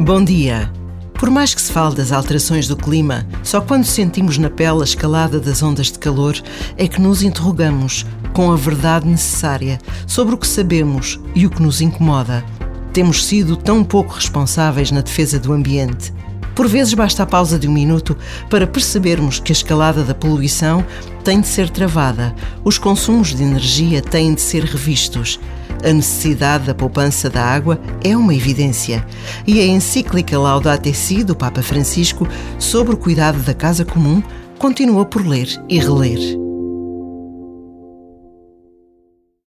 Bom dia. Por mais que se fale das alterações do clima, só quando sentimos na pele a escalada das ondas de calor é que nos interrogamos com a verdade necessária sobre o que sabemos e o que nos incomoda. Temos sido tão pouco responsáveis na defesa do ambiente. Por vezes basta a pausa de um minuto para percebermos que a escalada da poluição tem de ser travada, os consumos de energia têm de ser revistos. A necessidade da poupança da água é uma evidência. E a encíclica Laudato Si do Papa Francisco sobre o cuidado da casa comum continua por ler e reler.